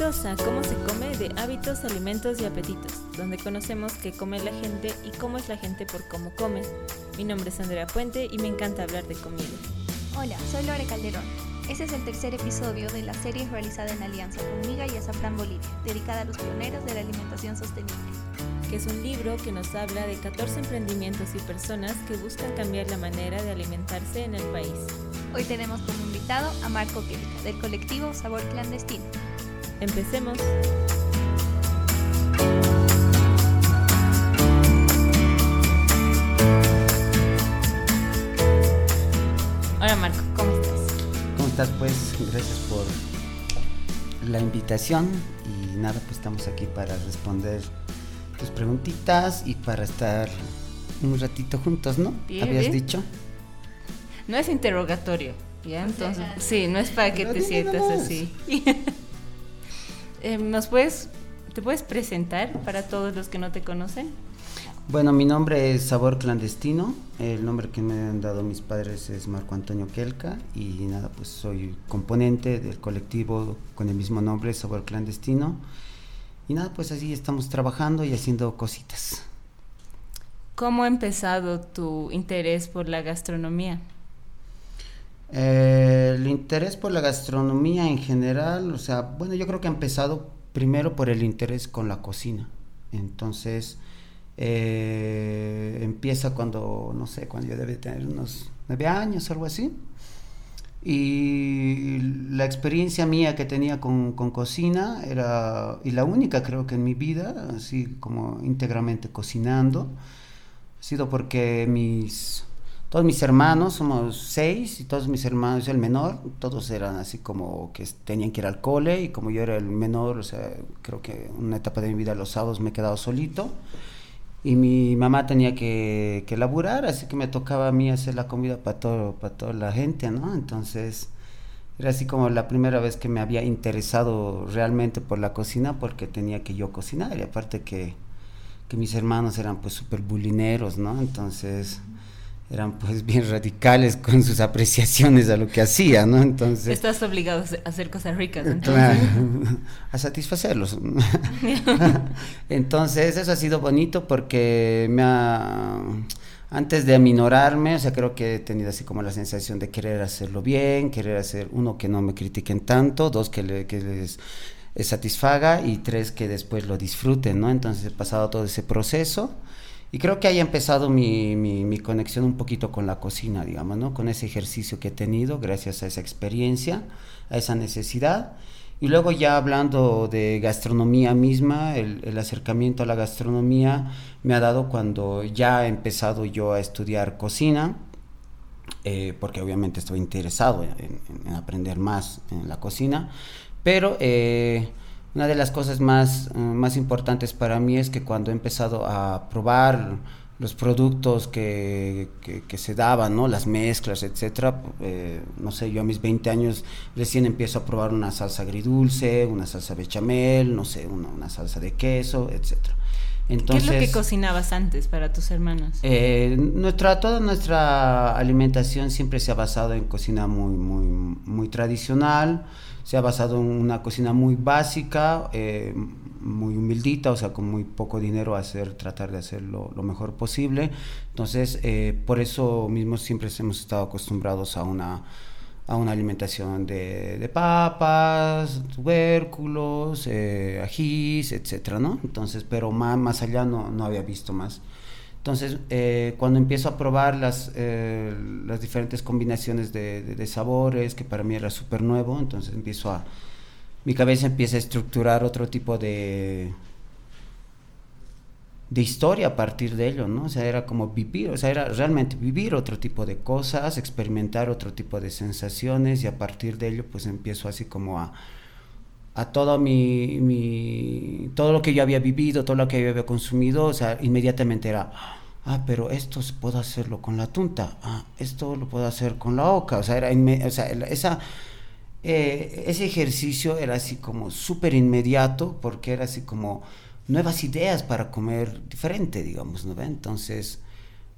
Bienvenidos a Cómo se come de hábitos, alimentos y apetitos, donde conocemos qué come la gente y cómo es la gente por cómo come. Mi nombre es Andrea Puente y me encanta hablar de comida. Hola, soy Lore Calderón. Este es el tercer episodio de la serie realizada en alianza con Miga y Azafrán Bolivia, dedicada a los pioneros de la alimentación sostenible. Que es un libro que nos habla de 14 emprendimientos y personas que buscan cambiar la manera de alimentarse en el país. Hoy tenemos como invitado a Marco Kelka, del colectivo Sabor Clandestino. Empecemos. Hola Marco, ¿cómo estás? ¿Cómo estás? Pues gracias por la invitación y nada, pues estamos aquí para responder tus preguntitas y para estar un ratito juntos, ¿no? Bien, Habías bien. dicho. No es interrogatorio, ¿ya? Entonces, sí, no es para que No, te sientas así. Eh, ¿Nos puedes, te puedes presentar para todos los que no te conocen? Bueno, mi nombre es Sabor Clandestino. El nombre que me han dado mis padres es Marco Antonio Kelka y nada, pues soy componente del colectivo con el mismo nombre, Sabor Clandestino. Y nada, pues así estamos trabajando y haciendo cositas. ¿Cómo ha empezado tu interés por la gastronomía? Eh, el interés por la gastronomía en general, o sea, bueno, yo creo que ha empezado primero por el interés con la cocina. Entonces, eh, empieza cuando, no sé, cuando yo debe tener unos nueve años, algo así. Y la experiencia mía que tenía con, con cocina era, y la única creo que en mi vida, así como íntegramente cocinando, ha sido porque mis todos mis hermanos, somos seis, y todos mis hermanos, el menor, todos eran así como que tenían que ir al cole, y como yo era el menor, o sea, creo que una etapa de mi vida los sábados me he quedado solito, y mi mamá tenía que, que laburar, así que me tocaba a mí hacer la comida para todo, para toda la gente, ¿no? Entonces, era así como la primera vez que me había interesado realmente por la cocina, porque tenía que yo cocinar, y aparte que, que mis hermanos eran pues súper bulineros, ¿no? Entonces eran pues bien radicales con sus apreciaciones a lo que hacía, ¿no? Entonces, Estás obligado a hacer- cosas ricas, entonces. claro, a satisfacerlos. Entonces, eso ha sido bonito porque me ha, antes de aminorarme, o sea, creo que he tenido así como la sensación de querer hacerlo bien, querer hacer, uno, que no me critiquen tanto, dos, que, le- que les eh, satisfaga y tres, que después lo disfruten, ¿no? Entonces he pasado todo ese proceso. Y creo que ahí ha empezado mi, mi, mi conexión un poquito con la cocina, digamos, ¿no? Con ese ejercicio que he tenido gracias a esa experiencia, a esa necesidad. Y luego ya hablando de gastronomía misma, el, el acercamiento a la gastronomía me ha dado cuando ya he empezado yo a estudiar cocina, eh, porque obviamente estoy interesado en, en- en aprender más en la cocina, pero eh, una de las cosas más, eh, más importantes para mí es que cuando he empezado a probar los productos que, que- que se daban, ¿no? las mezclas, etcétera, eh, no sé, yo a mis 20 años recién empiezo a probar una salsa agridulce, una salsa bechamel, no sé, una, una salsa de queso, etcétera. ¿Qué Entonces, es lo que cocinabas antes para tus hermanos? eh, nuestra, toda nuestra alimentación siempre se ha basado en cocina muy, muy, muy tradicional, se ha basado en una cocina muy básica, eh, muy humildita, o sea, con muy poco dinero hacer, tratar de hacerlo lo mejor posible. Entonces, eh, por eso mismo siempre hemos estado acostumbrados a una, a una alimentación de, papas, tubérculos, eh, ajís, etcétera, ¿no? Entonces, pero más, más allá no, no había visto más. Entonces, eh, cuando empiezo a probar las, eh, las diferentes combinaciones de, de- sabores, que para mí era súper nuevo, entonces empiezo a, mi cabeza empieza a estructurar otro tipo de, de historia a partir de ello, ¿no? O sea, era como vivir, o sea, era realmente vivir otro tipo de cosas, experimentar otro tipo de sensaciones y a partir de ello pues empiezo así como a, a todo mi, todo lo que yo había vivido, todo lo que yo había consumido, o sea, inmediatamente era, ah, pero esto se puede hacerlo con la tunta, ah, esto lo puedo hacer con la oca, o sea, era, o sea, esa, eh, ese ejercicio era así como súper inmediato porque era así como nuevas ideas para comer diferente, digamos, ¿no? Entonces,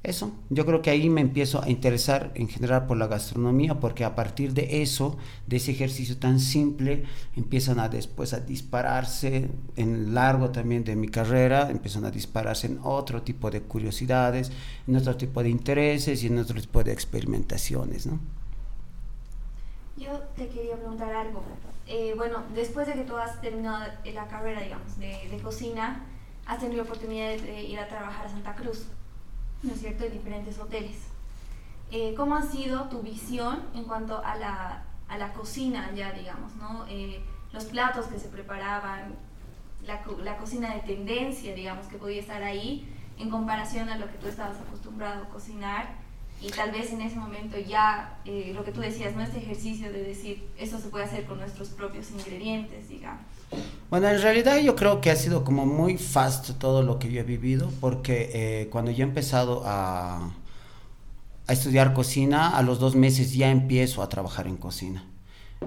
eso, yo creo que ahí me empiezo a interesar en general por la gastronomía, porque a partir de eso, de ese ejercicio tan simple, empiezan a después a dispararse en largo también de mi carrera, empiezan a dispararse en otro tipo de curiosidades, en otro tipo de intereses y en otro tipo de experimentaciones, ¿no? Yo te quería preguntar algo. Eh, bueno, después de que tú has terminado la carrera, digamos, de, de cocina, has tenido la oportunidad de ir a trabajar a Santa Cruz. ¿No es cierto?, en diferentes hoteles. Eh, ¿Cómo ha sido tu visión en cuanto a la, a la cocina ya, digamos, ¿no? Eh, los platos que se preparaban, la, la, cocina de tendencia, digamos, que podía estar ahí en comparación a lo que tú estabas acostumbrado a cocinar y tal vez en ese momento ya eh, lo que tú decías, ¿no? Este ejercicio de decir, eso se puede hacer con nuestros propios ingredientes, digamos. Bueno, en realidad yo creo que ha sido como muy fast todo lo que yo he vivido, porque eh, cuando yo he empezado a, a, estudiar cocina, a los dos meses ya empiezo a trabajar en cocina.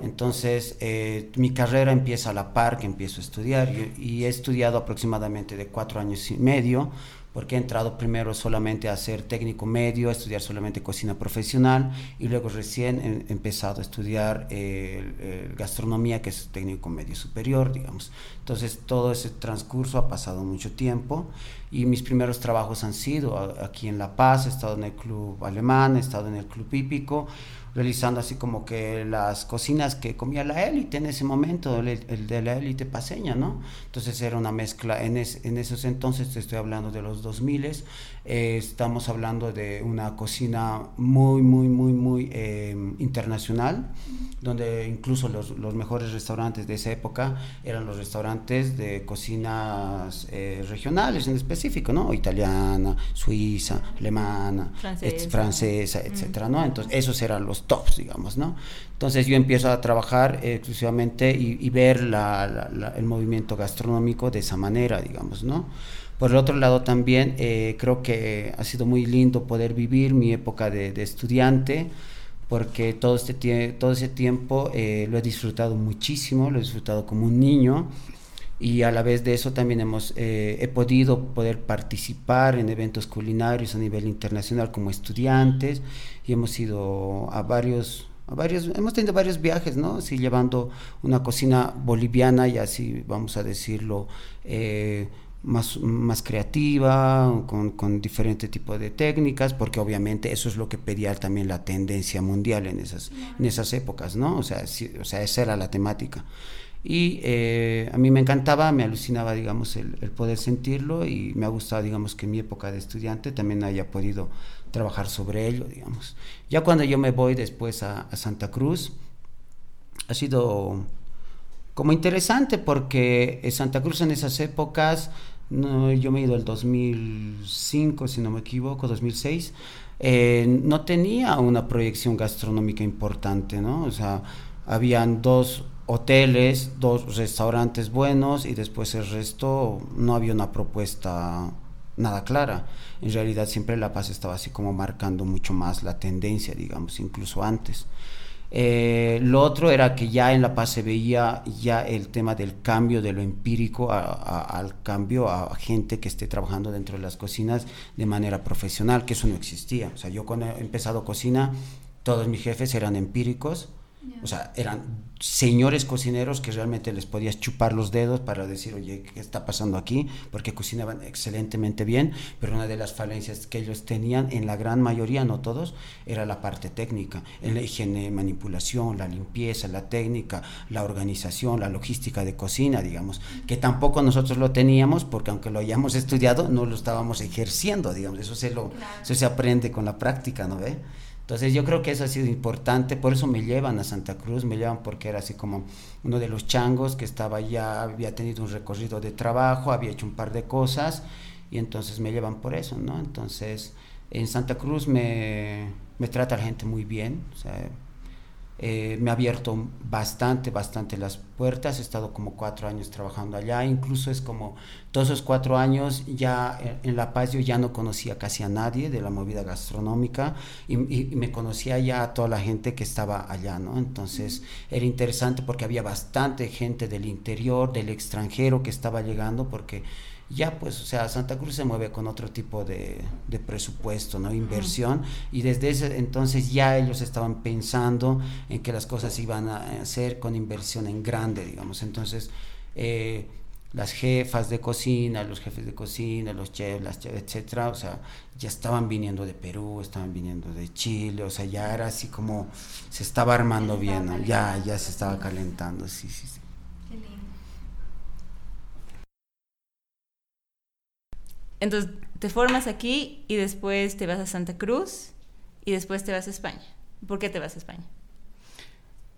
Entonces, eh, mi carrera empieza a la par que empiezo a estudiar y he estudiado aproximadamente de cuatro años y medio porque he entrado primero solamente a ser técnico medio, a estudiar solamente cocina profesional y luego recién he empezado a estudiar eh, gastronomía, que es técnico medio superior, digamos. Entonces todo ese transcurso ha pasado mucho tiempo y mis primeros trabajos han sido aquí en La Paz, he estado en el club alemán, he estado en el club hípico, realizando así como que las cocinas que comía la élite en ese momento, el, de la élite paseña, ¿no? Entonces era una mezcla, en, en esos entonces te estoy hablando de los 2000, eh, estamos hablando de una cocina muy, muy, muy, muy eh, internacional, donde incluso los, los, mejores restaurantes de esa época eran los restaurantes de cocinas eh, regionales en específico, ¿no? Italiana, suiza, alemana, francesa, francesa etcétera, ¿no? Entonces esos eran los tops, digamos, ¿no? Entonces yo empiezo a trabajar exclusivamente y, ver el movimiento gastronómico de esa manera, digamos, ¿no? Por el otro lado también eh, creo que ha sido muy lindo poder vivir mi época de, estudiante porque todo, este todo ese tiempo eh, lo he disfrutado muchísimo, lo he disfrutado como un niño y a la vez de eso también hemos, eh, he podido poder participar en eventos culinarios a nivel internacional como estudiantes y hemos ido a varios a varios, hemos tenido varios viajes, ¿no? Sí, llevando una cocina boliviana y así, vamos a decirlo, eh, más, más creativa, con, con diferente tipo de técnicas, porque obviamente eso es lo que pedía también la tendencia mundial en esas, en esas épocas, ¿no? O sea, o sea, esa era la temática. Y eh, a mí me encantaba, me alucinaba, digamos, el, poder sentirlo y me ha gustado, digamos, que en mi época de estudiante también haya podido trabajar sobre ello, digamos. Ya cuando yo me voy después a, a Santa Cruz, ha sido como interesante porque Santa Cruz en esas épocas no, yo me he ido el 2005, si no me equivoco, 2006, eh, no tenía una proyección gastronómica importante, ¿no? O sea, habían dos hoteles, dos restaurantes buenos y después el resto no había una propuesta nada clara. En realidad siempre La Paz estaba así como marcando mucho más la tendencia, digamos, incluso antes. Eh, lo otro era que ya en La Paz se veía ya el tema del cambio de lo empírico al cambio a gente que esté trabajando dentro de las cocinas de manera profesional, que eso no existía. O sea, yo cuando he empezado cocina, todos mis jefes eran empíricos o sea, eran señores cocineros que realmente les podías chupar los dedos para decir, oye, ¿qué está pasando aquí? Porque cocinaban excelentemente bien, pero una de las falencias que ellos tenían, en la gran mayoría, no todos, era la parte técnica, en la higiene, manipulación, la limpieza, la técnica, la organización, la logística de cocina, digamos, que tampoco nosotros lo teníamos porque aunque lo hayamos estudiado, no lo estábamos ejerciendo, digamos, eso se, lo, eso se aprende con la práctica, ¿no ve? Entonces yo creo que eso ha sido importante, por eso me llevan a Santa Cruz, me llevan porque era así como uno de los changos que estaba ya, había tenido un recorrido de trabajo, había hecho un par de cosas y entonces me llevan por eso, ¿no? Entonces en Santa Cruz me, me trata la gente muy bien, o sea, eh, me ha abierto bastante, bastante las puertas. He estado como cuatro años trabajando allá. Incluso es como todos esos cuatro años ya en La Paz yo ya no conocía casi a nadie de la movida gastronómica y, me conocía ya a toda la gente que estaba allá, ¿no? Entonces era interesante porque había bastante gente del interior, del extranjero que estaba llegando porque ya pues, o sea, Santa Cruz se mueve con otro tipo de, de presupuesto, ¿no? Inversión, y desde ese entonces ya ellos estaban pensando en que las cosas iban a hacer con inversión en grande, digamos. Entonces, eh, las jefas de cocina, los jefes de cocina, los chefs, las chefs, etcétera, o sea, ya estaban viniendo de Perú, estaban viniendo de Chile, o sea, ya era así como se estaba armando bien, ¿no? ya, ya se estaba calentando, sí, sí, sí. Qué lindo. Entonces, te formas aquí y después te vas a Santa Cruz y después te vas a España. ¿Por qué te vas a España?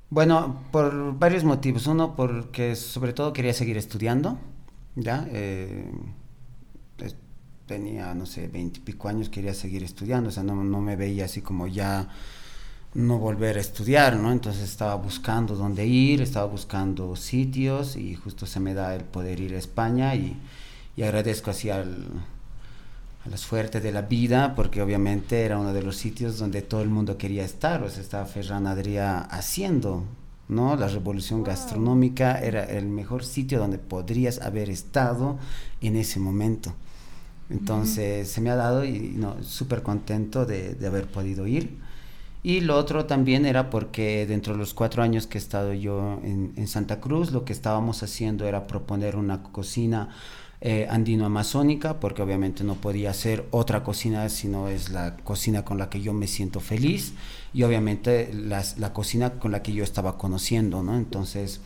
Bueno, por varios motivos. Uno, porque sobre todo quería seguir estudiando, ¿ya? Eh, tenía, no sé, veintipico años, quería seguir estudiando, o sea, no me veía así como ya no volver a estudiar, ¿no? Entonces estaba buscando dónde ir, estaba buscando sitios y justo se me da el poder ir a España y, y agradezco así al, a la suerte de la vida, porque obviamente era uno de los sitios donde todo el mundo quería estar, o sea, estaba Ferran Adrià haciendo, ¿no? La revolución gastronómica era el mejor sitio donde podrías haber estado en ese momento. Entonces se me ha dado y no, súper contento de, de haber podido ir. Y lo otro también era porque dentro de los cuatro años que he estado yo en, en Santa Cruz, lo que estábamos haciendo era proponer una cocina eh, andino-amazónica, porque obviamente no podía ser otra cocina, sino es la cocina con la que yo me siento feliz y obviamente las- la cocina con la que yo estaba conociendo, ¿no? Entonces,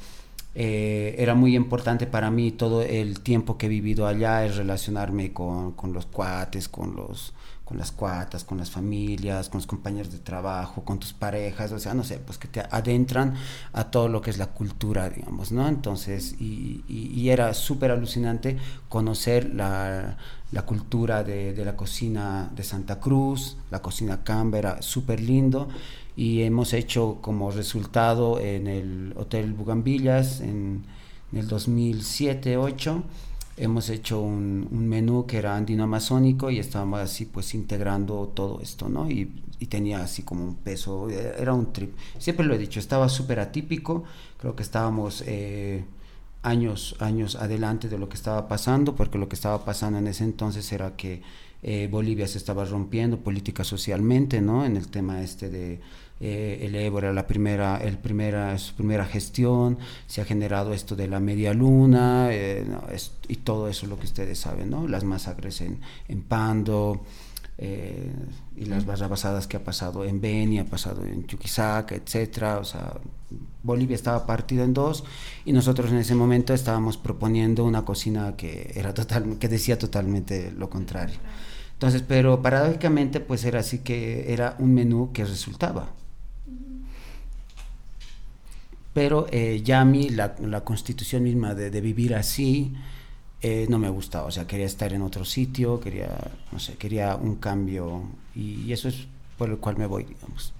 eh, era muy importante para mí todo el tiempo que he vivido allá, es relacionarme con, con los cuates, con los con las cuatas, con las familias, con los compañeros de trabajo, con tus parejas, o sea, no sé, pues que te adentran a todo lo que es la cultura, digamos, ¿no? Entonces, y, era súper alucinante conocer la, cultura de, la cocina de Santa Cruz, la cocina Camba, era súper lindo, y hemos hecho como resultado en el Hotel Bugambillas en, en el 2007-2008 hemos hecho un, menú que era andino amazónico y estábamos así pues integrando todo esto, ¿no? Y, y tenía así como un peso, eh, era un trip. Siempre lo he dicho, estaba súper atípico, creo que estábamos eh, años, años adelante de lo que estaba pasando, porque lo que estaba pasando en ese entonces era que eh, Bolivia se estaba rompiendo política socialmente, ¿no? En el tema este de eh, el Évora, la primera, el primera, su primera gestión, se ha generado esto de la media luna eh, no, es- y todo eso lo que ustedes saben, ¿no? Las masacres en, en Pando eh, y las barrabasadas que ha pasado en Beni, ha pasado en Chuquisaca, etcétera, o sea, Bolivia estaba partida en dos y nosotros en ese momento estábamos proponiendo una cocina que era total, que decía totalmente lo contrario. Entonces, pero paradójicamente, pues era así que era un menú que resultaba. Pero eh, ya a mí la, la constitución misma de, de vivir así eh, no me gustaba. O sea, quería estar en otro sitio, quería, no sé, quería un cambio y, y eso es por el cual me voy, digamos.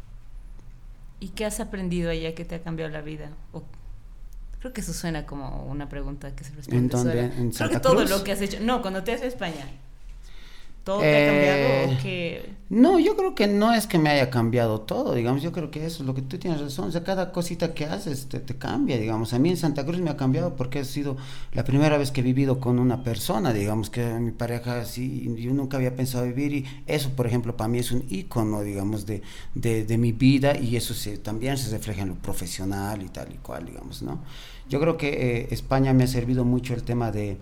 ¿Y qué has aprendido allá que te ha cambiado la vida? O- creo que eso suena como una pregunta que se responde ¿En dónde? sola. ¿En creo Santa que todo Cruz? lo que has hecho. No, cuando te has ido a España. ¿Todo te ha Eh, cambiado o que No, yo creo que no es que me haya cambiado todo, digamos, yo creo que eso es lo que tú tienes razón, o sea, cada cosita que haces te, te cambia, digamos, a mí en Santa Cruz me ha cambiado porque ha sido la primera vez que he vivido con una persona, digamos, que mi pareja así, yo nunca había pensado vivir y eso, por ejemplo, para mí es un icono, digamos, de, de, de mi vida y eso se, también se refleja en lo profesional y tal y cual, digamos, ¿no? Yo creo que eh, España me ha servido mucho el tema de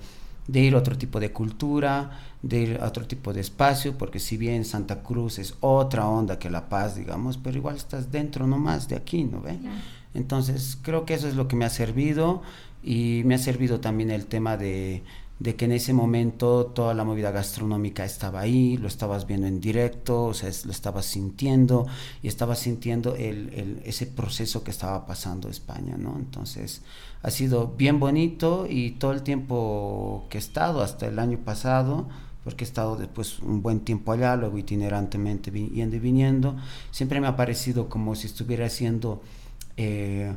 de ir a otro tipo de cultura, de ir a otro tipo de espacio, porque si bien Santa Cruz es otra onda que La Paz, digamos, pero igual estás dentro nomás de aquí, ¿no ve? Entonces creo que eso es lo que me ha servido y me ha servido también el tema de, de que en ese momento toda la movida gastronómica estaba ahí, lo estabas viendo en directo, o sea, es- lo estabas sintiendo y estabas sintiendo el, el- ese proceso que estaba pasando España, ¿no? Entonces ha sido bien bonito y todo el tiempo que he estado, hasta el año pasado, porque he estado después un buen tiempo allá, luego itinerantemente yendo y viniendo, siempre me ha parecido como si estuviera haciendo... eh,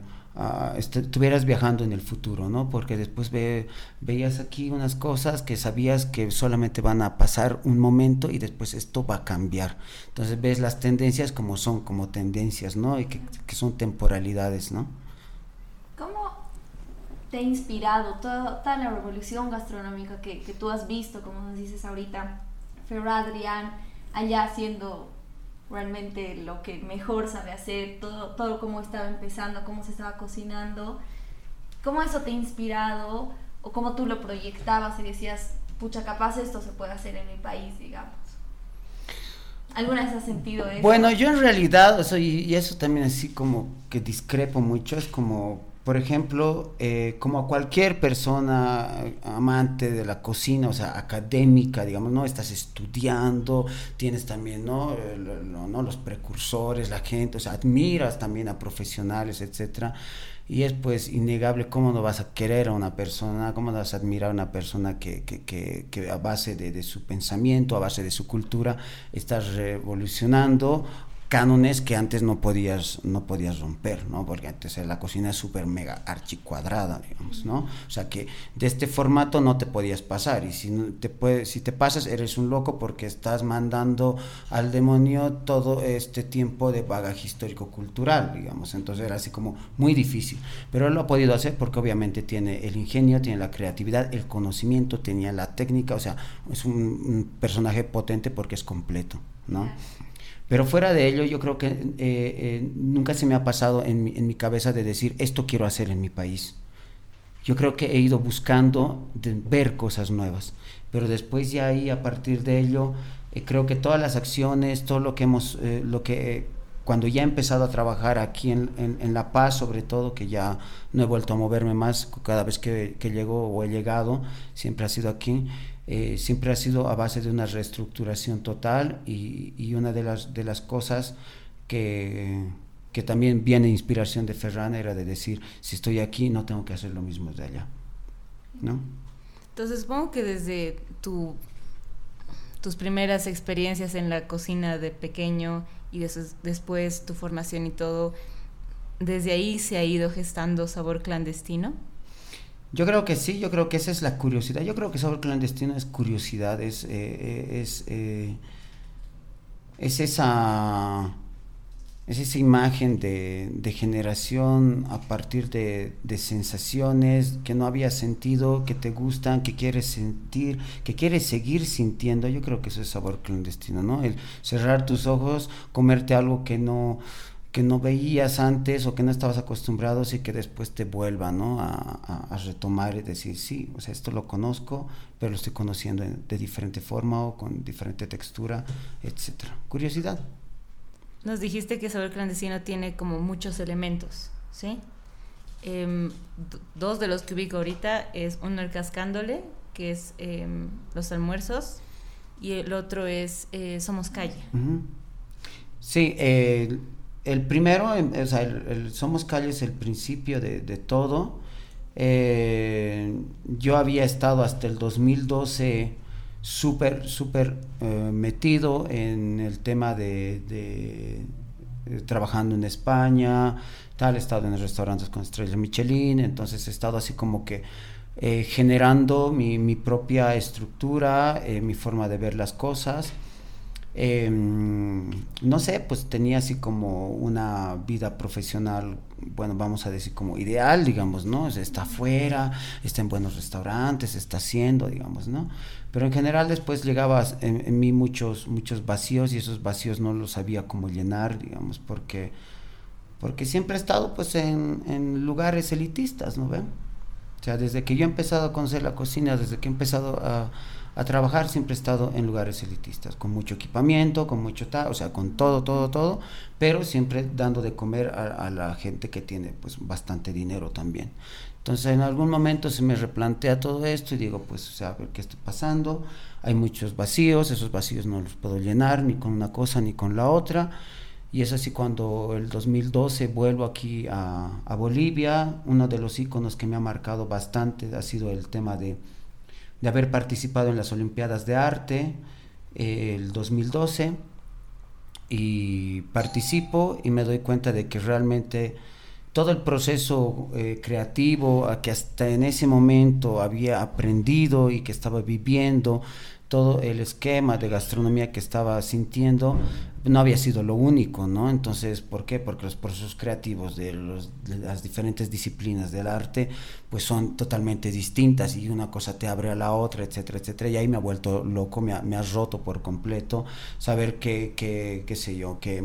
est- estuvieras viajando en el futuro, ¿no? Porque después ve- veías aquí unas cosas que sabías que solamente van a pasar un momento y después esto va a cambiar. Entonces ves las tendencias como son, como tendencias, ¿no? Y que son temporalidades, ¿no? ¿Cómo te ha inspirado toda, toda la revolución gastronómica que, que, tú has visto, como nos dices ahorita, Ferro Adrián, allá haciendo realmente lo que mejor sabe hacer, todo, todo cómo estaba empezando, cómo se estaba cocinando, cómo eso te ha inspirado o cómo tú lo proyectabas y decías, pucha, capaz esto se puede hacer en mi país, digamos. ¿Alguna vez has sentido eso? Bueno, yo en realidad, o y eso también así como que discrepo mucho, es como por ejemplo, eh, como cualquier persona amante de la cocina, o sea, académica, digamos, ¿no? Estás estudiando, tienes también, ¿no? ¿no? Los precursores, la gente, o sea, admiras también a profesionales, etcétera y es pues innegable cómo no vas a querer a una persona, cómo no vas a admirar a una persona que, que, que, a base de, de, su pensamiento, a base de su cultura, estás revolucionando cánones que antes no podías, no podías romper, ¿no? Porque antes la cocina es súper mega archicuadrada, digamos, ¿no? O sea que de este formato no te podías pasar y si te, puedes, si te pasas eres un loco porque estás mandando al demonio todo este tiempo de bagaje histórico-cultural, digamos, entonces era así como muy difícil, pero él lo ha podido hacer porque obviamente tiene el ingenio, tiene la creatividad, el conocimiento, tenía la técnica, o sea, es un, un personaje potente porque es completo, ¿no? Pero fuera de ello, yo creo que eh, eh, nunca se me ha pasado en mi, en mi, cabeza de decir, esto quiero hacer en mi país. Yo creo que he ido buscando ver cosas nuevas, pero después ya ahí, a partir de ello, eh, creo que todas las acciones, todo lo que hemos, lo que cuando ya he empezado a trabajar aquí en, en, en, La Paz, sobre todo, que ya no he vuelto a moverme más, cada vez que, que llego o he llegado, siempre ha sido aquí, eh, siempre ha sido a base de una reestructuración total y, y una de las, de las cosas que, que, también viene inspiración de Ferran era de decir, si estoy aquí no tengo que hacer lo mismo de allá. ¿no? Entonces supongo que desde tu, tus primeras experiencias en la cocina de pequeño y des, después tu formación y todo, desde ahí se ha ido gestando sabor clandestino. Yo creo que sí, yo creo que esa es la curiosidad. Yo creo que Sabor Clandestino es curiosidad, es, eh, es, eh, es, esa, es esa imagen de, de generación a partir de, de, sensaciones que no había sentido, que te gustan, que quieres sentir, que quieres seguir sintiendo. Yo creo que eso es Sabor Clandestino, ¿no? El cerrar tus ojos, comerte algo que no que no veías antes o que no estabas acostumbrado y que después te vuelva ¿no? a, a, a, retomar y decir, sí, o sea, esto lo conozco, pero lo estoy conociendo de diferente forma o con diferente textura, etcétera. Curiosidad. Nos dijiste que Sabor Clandestino tiene como muchos elementos, ¿sí? Eh, dos de los que ubico ahorita es uno el cascándole, que es eh, los almuerzos, y el otro es eh, Somos Calle. Sí, el primero, em, o sea, Somos Calle es el principio de, de todo. Eh, yo había estado hasta el 2012 súper, súper eh, metido en el tema de, de, trabajando en España, tal, he estado en restaurantes con estrella Michelin, entonces he estado así como que eh, generando mi, mi, propia estructura, eh, mi forma de ver las cosas. Eh, no sé, pues tenía así como una vida profesional, bueno, vamos a decir como ideal, digamos, ¿no? Está afuera, está en buenos restaurantes, está haciendo, digamos, ¿no? Pero en general después llegaba en, mí muchos, muchos vacíos y esos vacíos no los sabía cómo llenar, digamos, porque, porque siempre he estado pues en, en lugares elitistas, ¿no ven? O sea, desde que yo he empezado a conocer la cocina, desde que he empezado a a trabajar siempre he estado en lugares elitistas, con mucho equipamiento, con mucho tal, o sea, con todo, todo, todo, pero siempre dando de comer a, a, la gente que tiene pues bastante dinero también. Entonces en algún momento se me replantea todo esto y digo, pues, o sea, a ver qué está pasando, hay muchos vacíos, esos vacíos no los puedo llenar ni con una cosa ni con la otra. Y es así cuando el 2012 vuelvo aquí a, Bolivia, uno de los iconos que me ha marcado bastante ha sido el tema de de haber participado en las Olimpiadas de Arte eh, el 2012 y participo y me doy cuenta de que realmente todo el proceso eh, creativo que hasta en ese momento había aprendido y que estaba viviendo, todo el esquema de gastronomía que estaba sintiendo no había sido lo único, ¿no? Entonces, ¿por qué? Porque los procesos creativos de, las diferentes disciplinas del arte, pues son totalmente distintas y una cosa te abre a la otra, etcétera, etcétera. Y ahí me ha vuelto loco, me ha, roto por completo saber que, que qué sé yo, que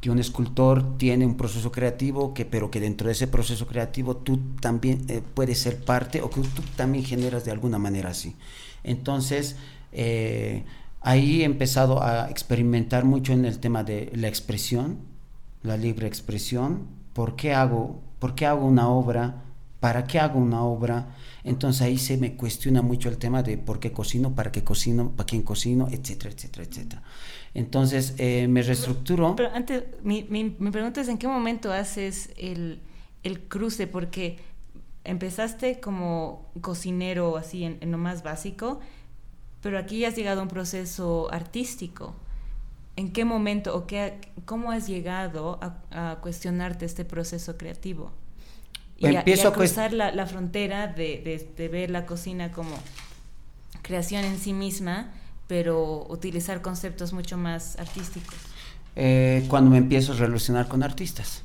que un escultor tiene un proceso creativo, que, pero que dentro de ese proceso creativo tú también eh, puedes ser parte o que tú también generas de alguna manera así. Entonces, eh, ahí he empezado a experimentar mucho en el tema de la expresión, la libre expresión, ¿por qué hago, por qué hago una obra? ¿Para qué hago una obra? Entonces ahí se me cuestiona mucho el tema de por qué cocino, para qué cocino, para quién cocino, etcétera, etcétera, etcétera. Entonces eh, me reestructuro. Pero, antes, mi, mi, pregunta es en qué momento haces el, el cruce, porque empezaste como cocinero así en, lo más básico, pero aquí has llegado a un proceso artístico. ¿En qué momento o qué, cómo has llegado a, cuestionarte este proceso creativo? Y, Empiezo a, cruzar la, la, frontera de, de, de ver la cocina como creación en sí misma pero utilizar conceptos mucho más artísticos. Eh, cuando me empiezo a relacionar con artistas.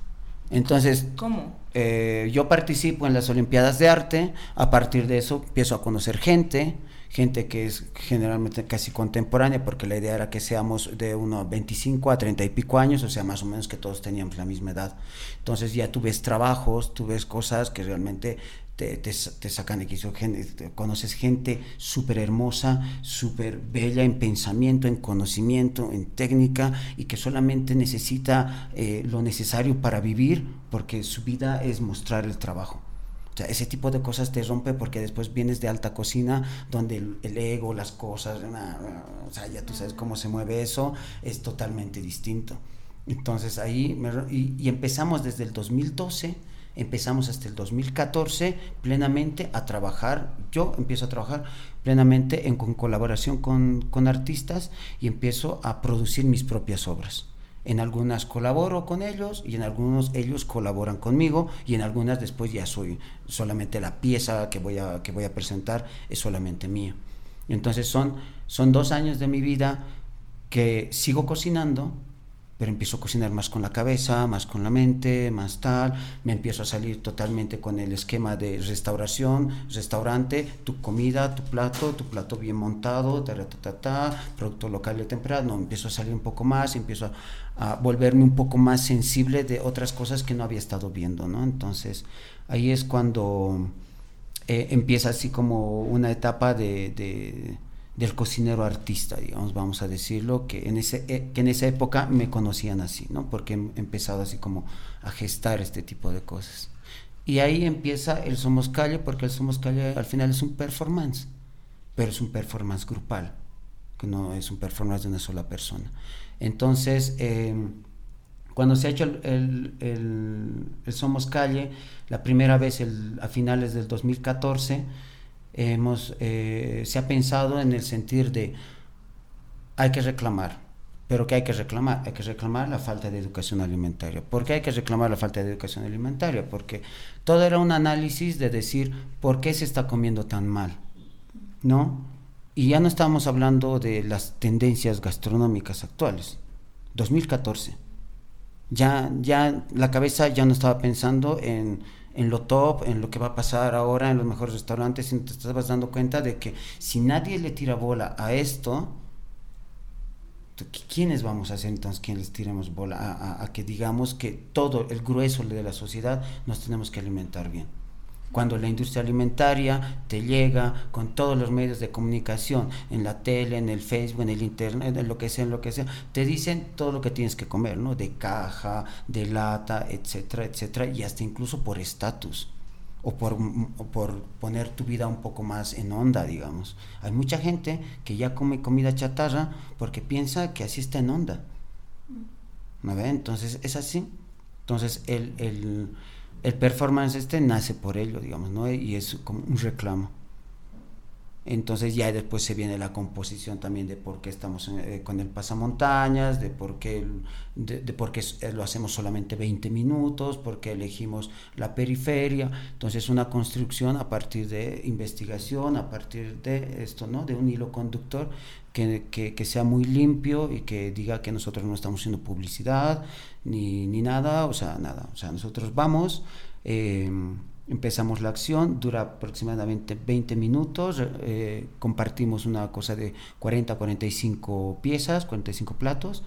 Entonces, ¿cómo? Eh, yo participo en las Olimpiadas de Arte, a partir de eso empiezo a conocer gente, gente que es generalmente casi contemporánea, porque la idea era que seamos de unos 25 a 30 y pico años, o sea, más o menos que todos teníamos la misma edad. Entonces ya tú ves trabajos, tú ves cosas que realmente te, te, sacan de quicio, conoces gente súper hermosa, súper bella en pensamiento, en conocimiento, en técnica y que solamente necesita eh, lo necesario para vivir porque su vida es mostrar el trabajo. O sea, ese tipo de cosas te rompe porque después vienes de alta cocina donde el, ego, las cosas, o sea, ya tú sabes cómo se mueve eso, es totalmente distinto. Entonces ahí, y, y empezamos desde el 2012 empezamos hasta el 2014 plenamente a trabajar, yo empiezo a trabajar plenamente en colaboración con, con, artistas y empiezo a producir mis propias obras. En algunas colaboro con ellos y en algunos ellos colaboran conmigo y en algunas después ya soy solamente la pieza que voy a, que voy a presentar es solamente mía. Entonces son, son dos años de mi vida que sigo cocinando, pero empiezo a cocinar más con la cabeza, más con la mente, más tal, me empiezo a salir totalmente con el esquema de restauración, restaurante, tu comida, tu plato, tu plato bien montado, ta, ta, ta, producto local de temporada, no, empiezo a salir un poco más, empiezo a, volverme un poco más sensible de otras cosas que no había estado viendo, ¿no? Entonces, ahí es cuando eh, empieza así como una etapa de del cocinero artista, digamos, vamos a decirlo, que en, ese, eh, que en esa época me conocían así, ¿no? Porque he empezado así como a gestar este tipo de cosas. Y ahí empieza el Somos Calle, porque el Somos Calle al final es un performance, pero es un performance grupal, que no es un performance de una sola persona. Entonces, em, cuando se ha hecho el, el, Somos Calle, la primera vez a finales del 2014, hemos, eh, se ha pensado en el sentir de hay que reclamar, pero ¿qué hay que reclamar? Hay que reclamar la falta de educación alimentaria. ¿Por qué hay que reclamar la falta de educación alimentaria? Porque todo era un análisis de decir por qué se está comiendo tan mal, ¿no? Y ya no estamos hablando de las tendencias gastronómicas actuales. 2014. Ya, ya la cabeza ya no estaba pensando en en lo top, en lo que va a pasar ahora en los mejores restaurantes, y te estabas dando cuenta de que si nadie le tira bola a esto, ¿quiénes vamos a ser entonces quienes les tiremos bola a, a que digamos que todo el grueso de la sociedad nos tenemos que alimentar bien? Cuando la industria alimentaria te llega con todos los medios de comunicación, en la tele, en el Facebook, en el internet, en lo que sea, en lo que sea, te dicen todo lo que tienes que comer, ¿no? De caja, de lata, etcétera, etcétera, y hasta incluso por estatus. O por, por poner tu vida un poco más en onda, digamos. Hay mucha gente que ya come comida chatarra porque piensa que así está en onda. ¿No ve? Entonces es así. Entonces el, el el performance este nace por ello, digamos, ¿no? Y es como un reclamo. Entonces ya después se viene la composición también de por qué estamos eh, con el pasamontañas, de por qué, de, por qué eh, lo hacemos solamente 20 minutos, por qué elegimos la periferia. Entonces una construcción a partir de investigación, a partir de esto, ¿no? De un hilo conductor que, que, que sea muy limpio y que diga que nosotros no estamos haciendo publicidad ni, ni nada, o sea, nada. O sea, nosotros vamos... Eh, Empezamos la acción, dura aproximadamente 20 minutos, eh, compartimos una cosa de 40 45 piezas, 45 platos,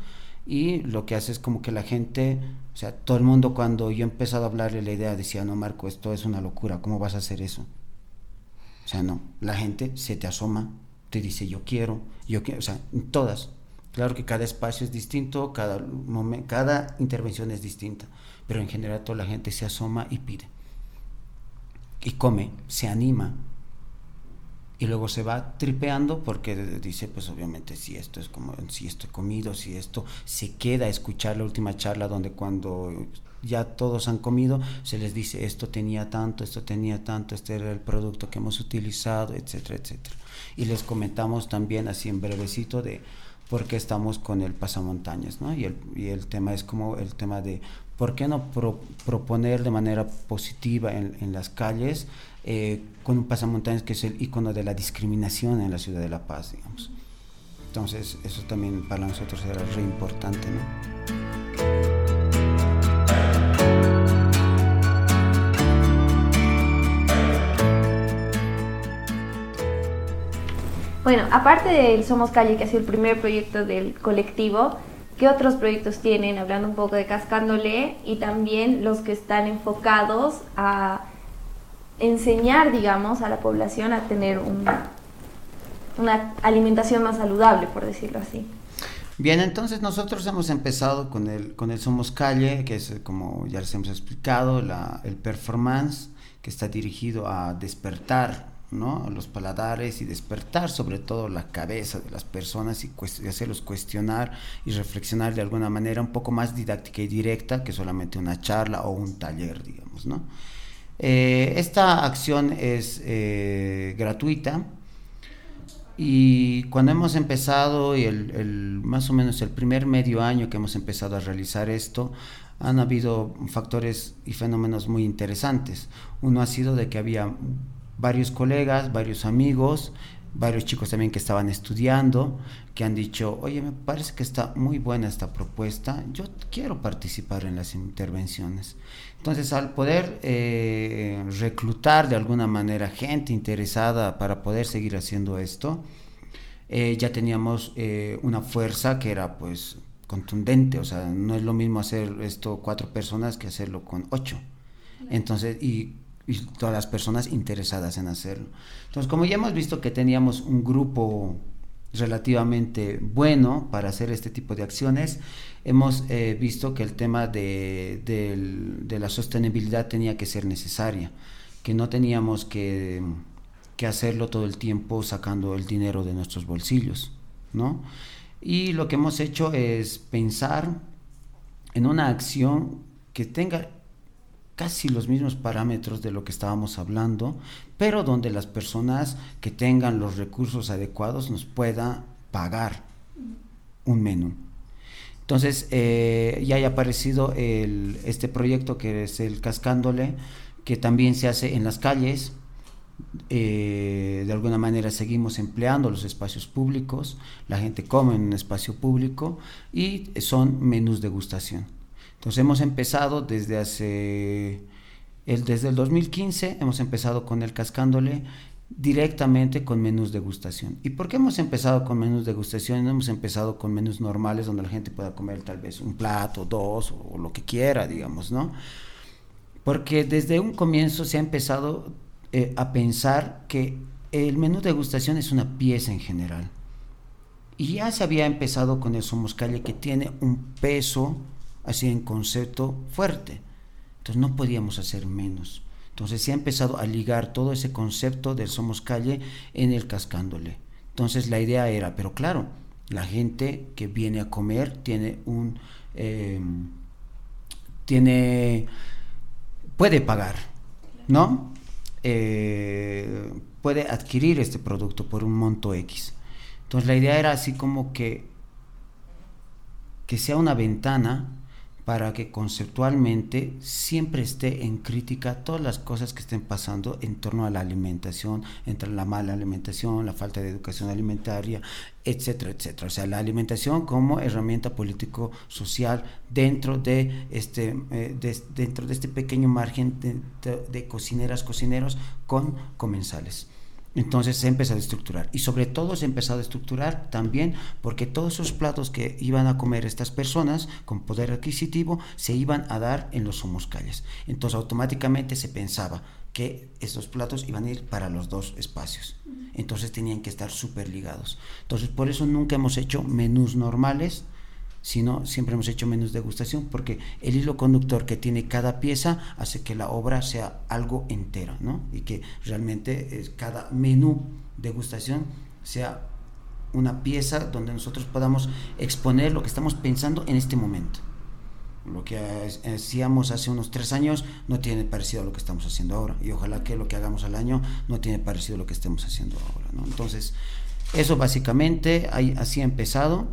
y lo que hace es como que la gente, o sea, todo el mundo cuando yo he empezado a hablarle la idea decía, no Marco, esto es una locura, ¿cómo vas a hacer eso? O sea, no, la gente se te asoma, te dice yo quiero, yo quiero, o sea, todas. Claro que cada espacio es distinto, cada, cada intervención es distinta, pero en general toda la gente se asoma y pide y come, se anima y luego se va tripeando porque dice pues obviamente si esto es como si esto he comido si esto se queda a escuchar la última charla donde cuando ya todos han comido se les dice esto tenía tanto esto tenía tanto este era el producto que hemos utilizado etcétera etcétera y les comentamos también así en brevecito de por qué estamos con el pasamontañas ¿no? y, el, y el tema es como el tema de ¿por qué no proponer de manera positiva en, en las calles eh, con un pasamontañas que es el icono de la discriminación en la ciudad de La Paz, digamos? Entonces, eso también para nosotros era re importante, ¿no? Bueno, aparte del Somos Calle, que ha sido el primer proyecto del colectivo, ¿Qué otros proyectos tienen? Hablando un poco de Cascándole y también los que están enfocados a enseñar, digamos, a la población a tener una alimentación más saludable, por decirlo así. Bien, entonces nosotros hemos empezado con el, con el Somos Calle, que es como ya les hemos explicado, la, el performance que está dirigido a despertar ¿no? los paladares y despertar sobre todo la cabeza de las personas y, hacerlos cuestionar y reflexionar de alguna manera un poco más didáctica y directa que solamente una charla o un taller, digamos. ¿no? Eh, esta acción es eh, gratuita y cuando hemos empezado y el, más o menos el primer medio año que hemos empezado a realizar esto, han habido factores y fenómenos muy interesantes. Uno ha sido de que había varios colegas, varios amigos, varios chicos también que estaban estudiando, que han dicho, oye, me parece que está muy buena esta propuesta, yo quiero participar en las intervenciones. Entonces, al poder eh, reclutar de alguna manera gente interesada para poder seguir haciendo esto, eh, ya teníamos eh, una fuerza que era pues contundente, o sea, no es lo mismo hacer esto cuatro personas que hacerlo con ocho. Entonces, y y todas las personas interesadas en hacerlo. Entonces, como ya hemos visto que teníamos un grupo relativamente bueno para hacer este tipo de acciones, hemos eh, visto que el tema de, de, la sostenibilidad tenía que ser necesaria, que no teníamos que, que, hacerlo todo el tiempo sacando el dinero de nuestros bolsillos, ¿no? Y lo que hemos hecho es pensar en una acción que tenga casi los mismos parámetros de lo que estábamos hablando, pero donde las personas que tengan los recursos adecuados nos puedan pagar un menú. Entonces, eh, ya haya aparecido este proyecto que es el Cascándole, que también se hace en las calles. Eh, de alguna manera seguimos empleando los espacios públicos, la gente come en un espacio público y son menús de degustación. Entonces hemos empezado desde hace, el, desde el 2015, hemos empezado con el cascándole directamente con menús de degustación. ¿Y por qué hemos empezado con menús de degustación? No hemos empezado con menús normales donde la gente pueda comer tal vez un plato, dos o, lo que quiera, digamos, ¿no? Porque desde un comienzo se ha empezado eh, a pensar que el menú de degustación es una pieza en general. Y ya se había empezado con el Somos Calle que tiene un peso así en concepto fuerte. Entonces no podíamos hacer menos. Entonces se ha empezado a ligar todo ese concepto del somos calle en el cascándole. Entonces la idea era, pero claro, la gente que viene a comer tiene un... Em, tiene... puede pagar, ¿no? eh, puede adquirir este producto por un monto X. Entonces la idea era así como que, que sea una ventana para que conceptualmente siempre esté en crítica todas las cosas que estén pasando en torno a la alimentación, entre la mala alimentación, la falta de educación alimentaria, etcétera, etcétera. O sea, la alimentación como herramienta político-social dentro de este, eh, dentro de este pequeño margen de, de cocineras, cocineros con comensales. Entonces se ha empezado a estructurar. Y sobre todo se ha empezado a estructurar también porque todos esos platos que iban a comer estas personas con poder adquisitivo se iban a dar en los somos calles. Entonces automáticamente se pensaba que estos platos iban a ir para los dos espacios. Entonces tenían que estar súper ligados. Entonces por eso nunca hemos hecho menús normales sino siempre hemos hecho menos degustación porque el hilo conductor que tiene cada pieza hace que la obra sea algo entero, ¿no? Y que realmente es cada menú degustación sea una pieza donde nosotros podamos exponer lo que estamos pensando en este momento. Lo que hacíamos hace unos tres años no tiene parecido a lo que estamos haciendo ahora. Y ojalá que lo que hagamos al año no tiene parecido a lo que estemos haciendo ahora. ¿no? Entonces, eso básicamente ahí, así ha empezado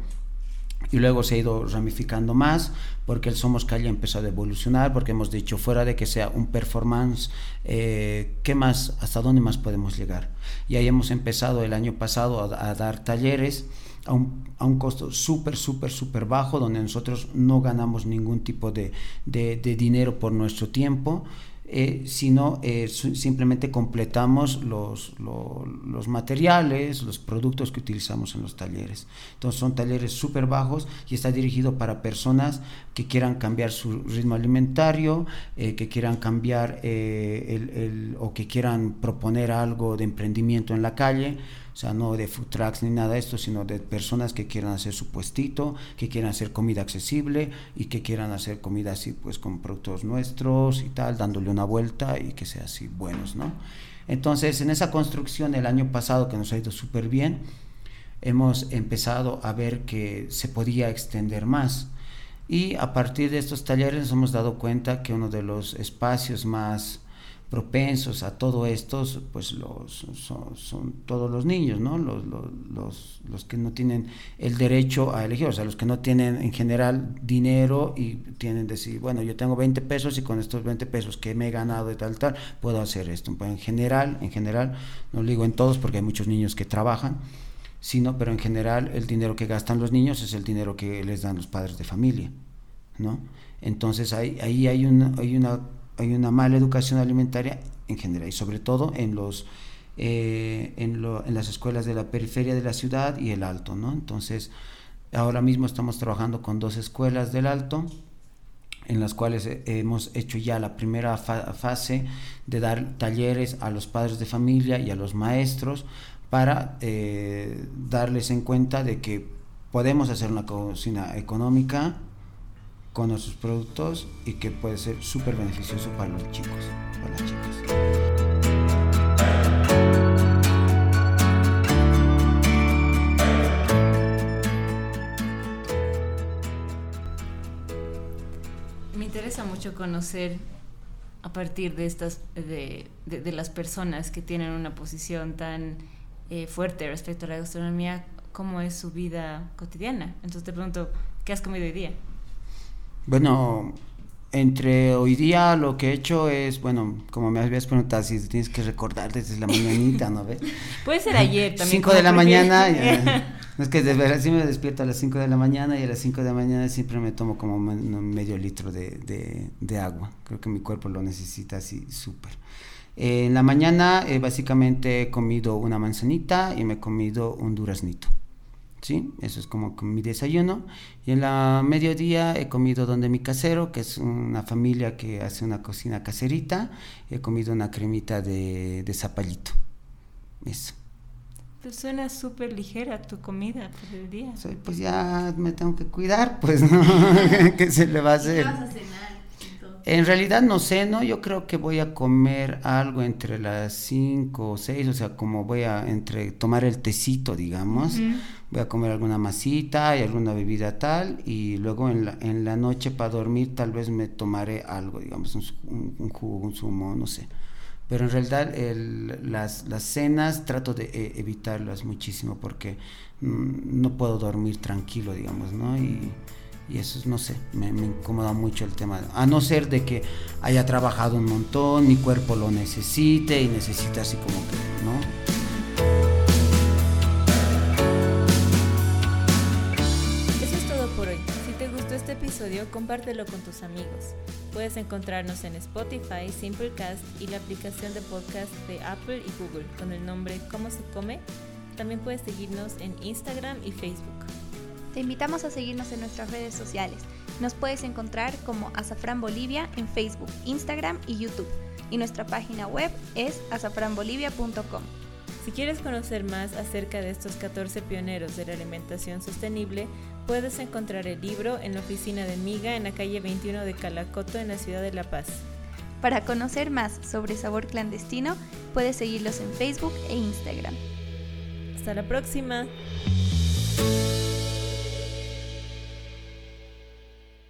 y luego se ha ido ramificando más porque el Somos Calle ha empezado a evolucionar, porque hemos dicho, fuera de que sea un performance, eh, ¿qué más, hasta dónde más podemos llegar? Y ahí hemos empezado el año pasado a, dar talleres a un, a un costo súper, súper, súper bajo, donde nosotros no ganamos ningún tipo de, de, de dinero por nuestro tiempo. Eh, sino eh, simplemente completamos los, los, materiales, los productos que utilizamos en los talleres. Entonces son talleres súper bajos y está dirigido para personas que quieran cambiar su ritmo alimentario, eh, que quieran cambiar el, el, o que quieran proponer algo de emprendimiento en la calle o sea, no de food trucks ni nada de esto, sino de personas que quieran hacer su puestito, que quieran hacer comida accesible y que quieran hacer comida así, pues con productos nuestros y tal, dándole una vuelta y que sea así buenos, ¿no? Entonces, en esa construcción el año pasado, que nos ha ido súper bien, hemos empezado a ver que se podía extender más. Y a partir de estos talleres nos hemos dado cuenta que uno de los espacios más propensos a todo esto, pues los, son, todos los niños, ¿no? Los, los, los, que no tienen el derecho a elegir, o sea, los que no tienen en general dinero y tienen decir, bueno, yo tengo 20 pesos y con estos 20 pesos que me he ganado y tal, tal, puedo hacer esto. Pues en general, en general, no lo digo en todos porque hay muchos niños que trabajan, sino, pero en general el dinero que gastan los niños es el dinero que les dan los padres de familia, ¿no? Entonces ahí, ahí hay una, hay una hay una mala educación alimentaria en general y sobre todo en los eh, en, las escuelas de la periferia de la ciudad y el alto, ¿no? Entonces, ahora mismo estamos trabajando con dos escuelas del alto en las cuales hemos hecho ya la primera fase de dar talleres a los padres de familia y a los maestros para eh, darles en cuenta de que podemos hacer una cocina económica con nuestros productos y que puede ser súper beneficioso para los chicos, para las chicas. Me interesa mucho conocer a partir de estas de, de, las personas que tienen una posición tan eh, fuerte respecto a la gastronomía, cómo es su vida cotidiana. Entonces te pregunto, ¿qué has comido hoy día? Bueno, entre hoy día lo que he hecho es, bueno, como me habías preguntado, si tienes que recordar desde la mañanita, ¿no ves? Puede ser ayer también. 5 de la mañana, no es que de verdad sí me despierto a las 5 de la mañana y a las 5 de la mañana siempre me tomo como medio litro de, de, agua. Creo que mi cuerpo lo necesita así súper. Eh, en la mañana eh, básicamente he comido una manzanita y me he comido un duraznito. ¿Sí? Eso es como mi desayuno. Y en la mediodía he comido donde mi casero, que es una familia que hace una cocina caserita. He comido una cremita de, de zapallito. Eso. Pues suena súper ligera tu comida por el día. pues ya me tengo que cuidar, pues, ¿no? ¿Qué se le va a hacer? ¿Qué vas a cenar? En realidad no sé, ¿no? Yo creo que voy a comer algo entre las 5 o 6, o sea, como voy a entre tomar el tecito, digamos voy a comer alguna masita y alguna bebida tal y luego en la, en la noche para dormir tal vez me tomaré algo, digamos, un, jugo, un zumo, no sé. pero en realidad las, las, cenas trato de eh, evitarlas muchísimo porque mm, no puedo dormir tranquilo, digamos, ¿no? Y, y eso, no sé, me, incomoda mucho el tema. A no ser de que haya trabajado un montón, mi cuerpo lo necesite y necesite así como que, ¿no? Eso es todo por hoy. Si te gustó este episodio, compártelo con tus amigos. Puedes encontrarnos en Spotify, Simplecast y la aplicación de podcast de Apple y Google con el nombre ¿Cómo se come? También puedes seguirnos en Instagram y Facebook. Te invitamos a seguirnos en nuestras redes sociales. Nos puedes encontrar como Azafrán Bolivia en Facebook, Instagram y YouTube. Y nuestra página web es azafranbolivia.com. Si quieres conocer más acerca de estos 14 pioneros de la alimentación sostenible, puedes encontrar el libro en la oficina de Miga en la calle 21 de Calacoto en la ciudad de La Paz. Para conocer más sobre Sabor Clandestino, puedes seguirlos en Facebook e Instagram. Hasta la próxima.